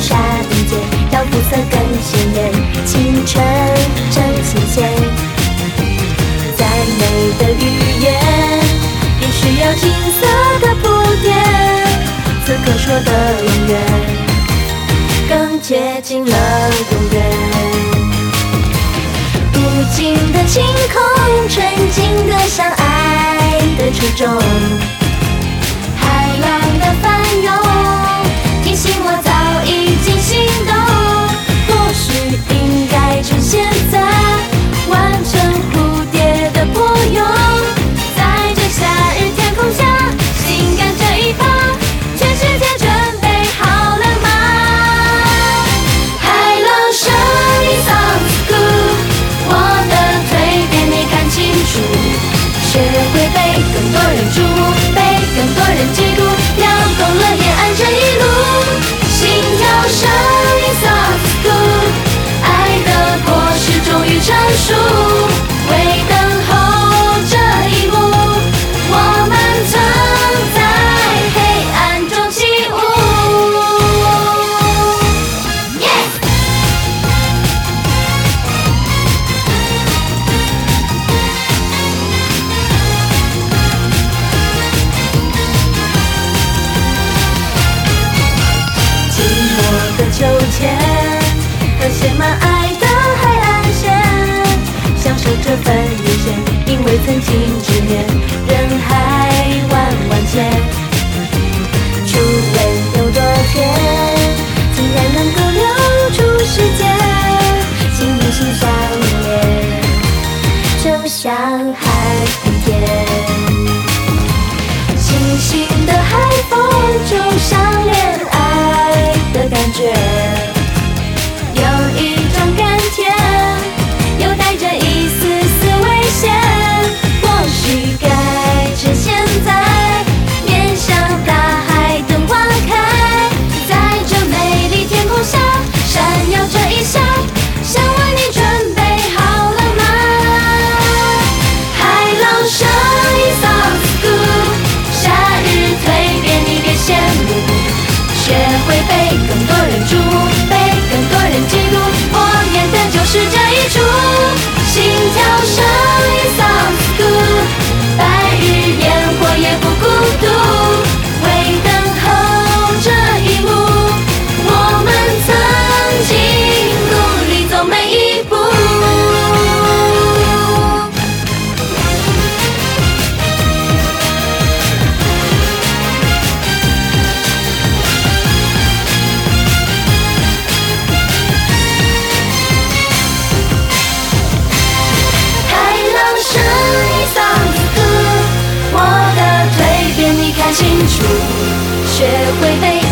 沙那间，让肤色更鲜艳，清晨真新鲜。再美的语言，也需要金色的铺垫。此刻说的永远，更接近了永远。无尽的晴空，纯净的像爱的初衷。不停执念。学会飞